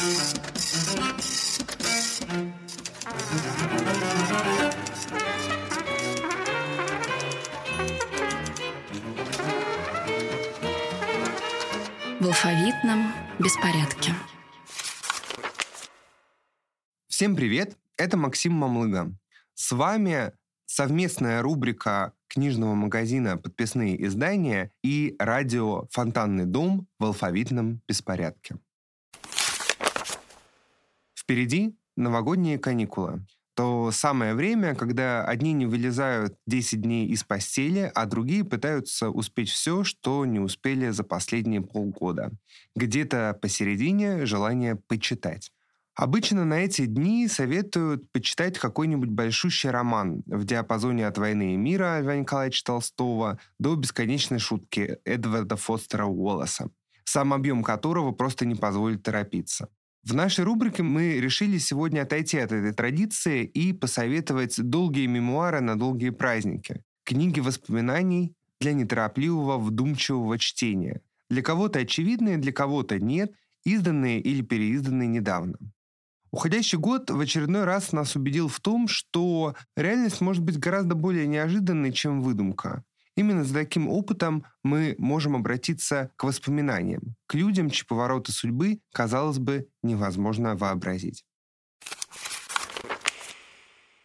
В алфавитном беспорядке. Всем привет! Это Максим Мамлыга. С вами совместная рубрика книжного магазина «Подписные издания» и радио «Фонтанный дом» в алфавитном беспорядке. Впереди новогодние каникулы. То самое время, когда одни не вылезают 10 дней из постели, а другие пытаются успеть все, что не успели за последние полгода. Где-то посередине желание почитать. Обычно на эти дни советуют почитать какой-нибудь большущий роман в диапазоне от «Войны и мира» Льва Николаевича Толстого до «Бесконечной шутки» Эдварда Фостера Уоллеса, сам объем которого просто не позволит торопиться. В нашей рубрике мы решили сегодня отойти от этой традиции и посоветовать долгие мемуары на долгие праздники. Книги воспоминаний для неторопливого, вдумчивого чтения. Для кого-то очевидные, для кого-то нет, изданные или переизданные недавно. Уходящий год в очередной раз нас убедил в том, что реальность может быть гораздо более неожиданной, чем выдумка. Именно за таким опытом мы можем обратиться к воспоминаниям, к людям, чьи повороты судьбы, казалось бы, невозможно вообразить.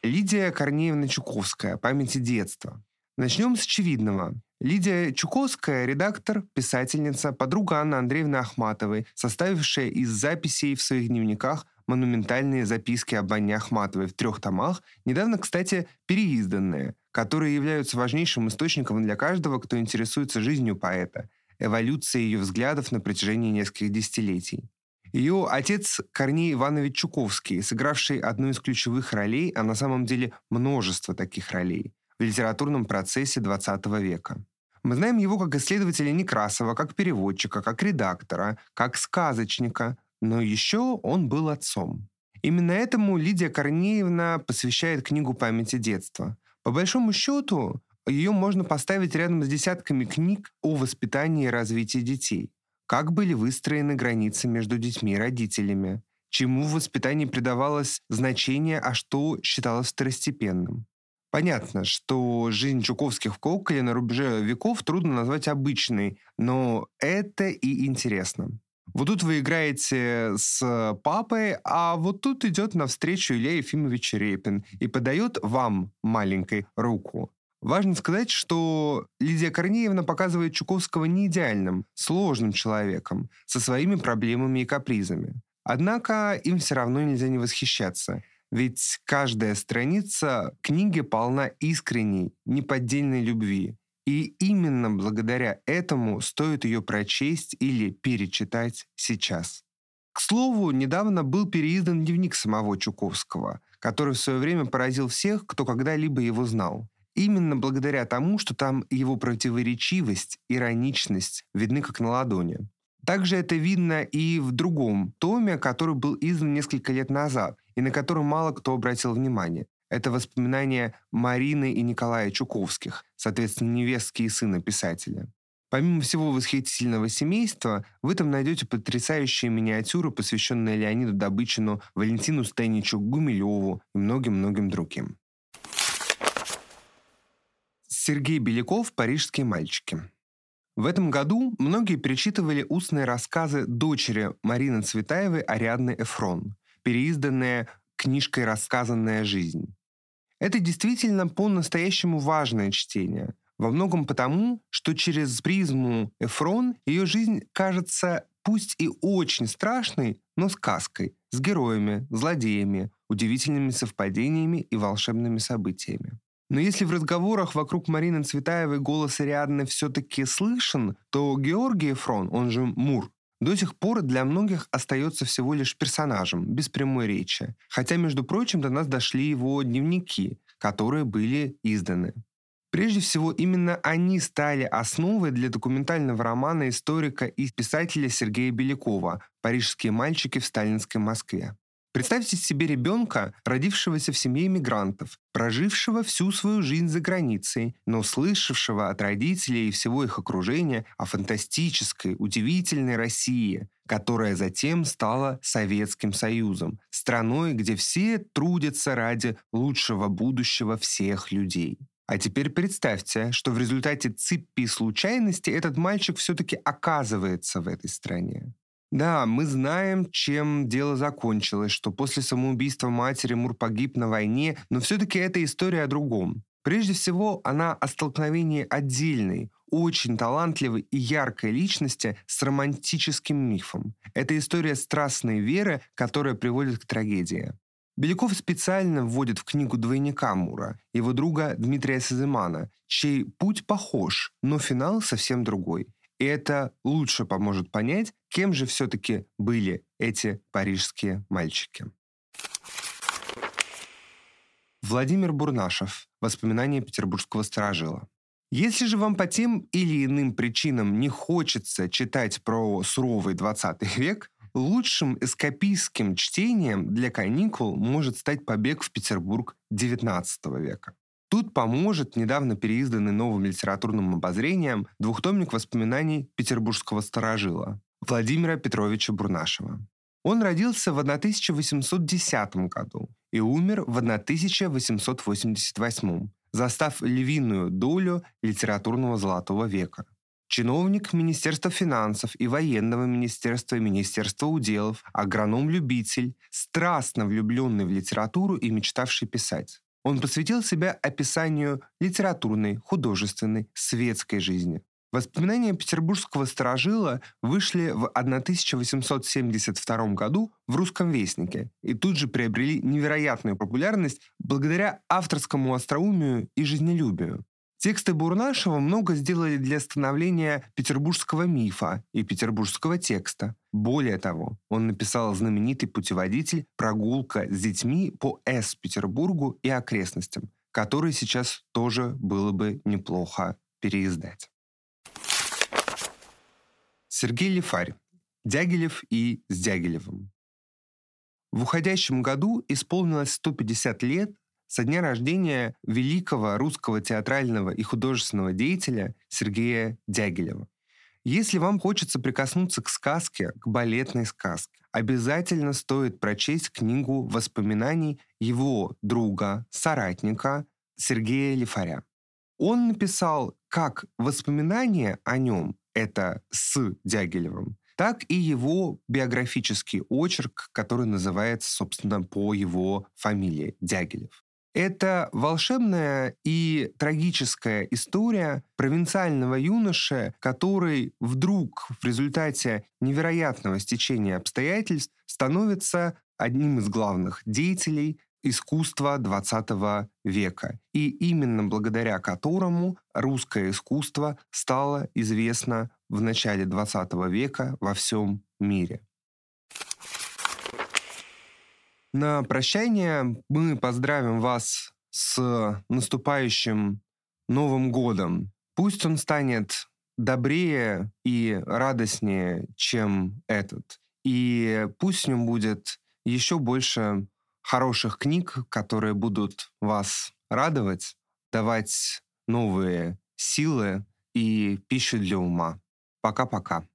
Лидия Корнеевна Чуковская. Памяти детства. Начнем с очевидного. Лидия Чуковская – редактор, писательница, подруга Анны Андреевны Ахматовой, составившая из записей в своих дневниках монументальные записки об Анне Ахматовой в трех томах, недавно, кстати, переизданные, которые являются важнейшим источником для каждого, кто интересуется жизнью поэта, эволюцией ее взглядов на протяжении нескольких десятилетий. Ее отец Корней Иванович Чуковский, сыгравший одну из ключевых ролей, а на самом деле множество таких ролей, в литературном процессе XX века. Мы знаем его как исследователя Некрасова, как переводчика, как редактора, как сказочника, но еще он был отцом. Именно этому Лидия Корнеевна посвящает книгу памяти детства. По большому счету, ее можно поставить рядом с десятками книг о воспитании и развитии детей. Как были выстроены границы между детьми и родителями, чему в воспитании придавалось значение, а что считалось второстепенным. Понятно, что жизнь Чуковских в Коколе на рубеже веков трудно назвать обычной, но это и интересно. Вот тут вы играете с папой, а вот тут идет навстречу Илья Ефимович Репин и подает вам, маленькой, руку. Важно сказать, что Лидия Корнеевна показывает Чуковского не идеальным, сложным человеком, со своими проблемами и капризами. Однако им все равно нельзя не восхищаться. Ведь каждая страница книги полна искренней, неподдельной любви. И именно благодаря этому стоит ее прочесть или перечитать сейчас. К слову, недавно был переиздан дневник самого Чуковского, который в свое время поразил всех, кто когда-либо его знал. Именно благодаря тому, что там его противоречивость, ироничность видны как на ладони. Также это видно и в другом томе, который был издан несколько лет назад и на который мало кто обратил внимание. Это воспоминания Марины и Николая Чуковских, соответственно, невестки и сына писателя. Помимо всего восхитительного семейства, вы там найдете потрясающие миниатюры, посвященные Леониду Добычину, Валентину Стеничу, Гумилеву и многим-многим другим. Сергей Беляков «Парижские мальчики». В этом году многие перечитывали устные рассказы дочери Марины Цветаевой Ариадны Эфрон, переизданные книжкой «Рассказанная жизнь». Это действительно по-настоящему важное чтение. Во многом потому, что через призму Эфрон ее жизнь кажется пусть и очень страшной, но сказкой, с героями, злодеями, удивительными совпадениями и волшебными событиями. Но если в разговорах вокруг Марины Цветаевой голос Ариадны все-таки слышен, то Георгий Эфрон, он же Мур, до сих пор для многих остается всего лишь персонажем, без прямой речи. Хотя, между прочим, до нас дошли его дневники, которые были изданы. Прежде всего, именно они стали основой для документального романа историка и писателя Сергея Белякова «Парижские мальчики в сталинской Москве». Представьте себе ребенка, родившегося в семье иммигрантов, прожившего всю свою жизнь за границей, но слышавшего от родителей и всего их окружения о фантастической, удивительной России, которая затем стала Советским Союзом, страной, где все трудятся ради лучшего будущего всех людей. А теперь представьте, что в результате цепи случайностей этот мальчик все-таки оказывается в этой стране. Да, мы знаем, чем дело закончилось, что после самоубийства матери Мур погиб на войне, но все-таки это история о другом. Прежде всего, она о столкновении отдельной, очень талантливой и яркой личности с романтическим мифом. Это история страстной веры, которая приводит к трагедии. Беляков специально вводит в книгу двойника Мура, его друга Дмитрия Сазымана, чей путь похож, но финал совсем другой. И это лучше поможет понять, кем же все-таки были эти парижские мальчики. Владимир Бурнашев. Воспоминания петербургского сторожила. Если же вам по тем или иным причинам не хочется читать про суровый 20 век, лучшим эскапистским чтением для каникул может стать побег в Петербург XIX века. Тут поможет недавно переизданный новым литературным обозрением двухтомник воспоминаний петербургского старожила Владимира Петровича Бурнашева. Он родился в 1810 году и умер в 1888, застав львиную долю литературного золотого века. Чиновник Министерства финансов и военного министерства и Министерства уделов, агроном-любитель, страстно влюбленный в литературу и мечтавший писать. Он посвятил себя описанию литературной, художественной, светской жизни. Воспоминания петербургского сторожила вышли в 1872 году в «Русском вестнике» и тут же приобрели невероятную популярность благодаря авторскому остроумию и жизнелюбию. Тексты Бурнашева много сделали для становления петербургского мифа и петербургского текста. Более того, он написал знаменитый путеводитель «Прогулка с детьми по С-Петербургу и окрестностям», который сейчас тоже было бы неплохо переиздать. Сергей Лифарь. Дягилев и с Дягилевым. В уходящем году исполнилось 150 лет со дня рождения великого русского театрального и художественного деятеля Сергея Дягилева. Если вам хочется прикоснуться к сказке, к балетной сказке, обязательно стоит прочесть книгу воспоминаний его друга, соратника Сергея Лифаря. Он написал как воспоминания о нем, это с Дягилевым, так и его биографический очерк, который называется, собственно, по его фамилии Дягилев. Это волшебная и трагическая история провинциального юноши, который вдруг в результате невероятного стечения обстоятельств становится одним из главных деятелей искусства XX века, и именно благодаря которому русское искусство стало известно в начале XX века во всем мире. На прощание мы поздравим вас с наступающим Новым годом. Пусть он станет добрее и радостнее, чем этот. И пусть в нем будет еще больше хороших книг, которые будут вас радовать, давать новые силы и пищу для ума. Пока-пока.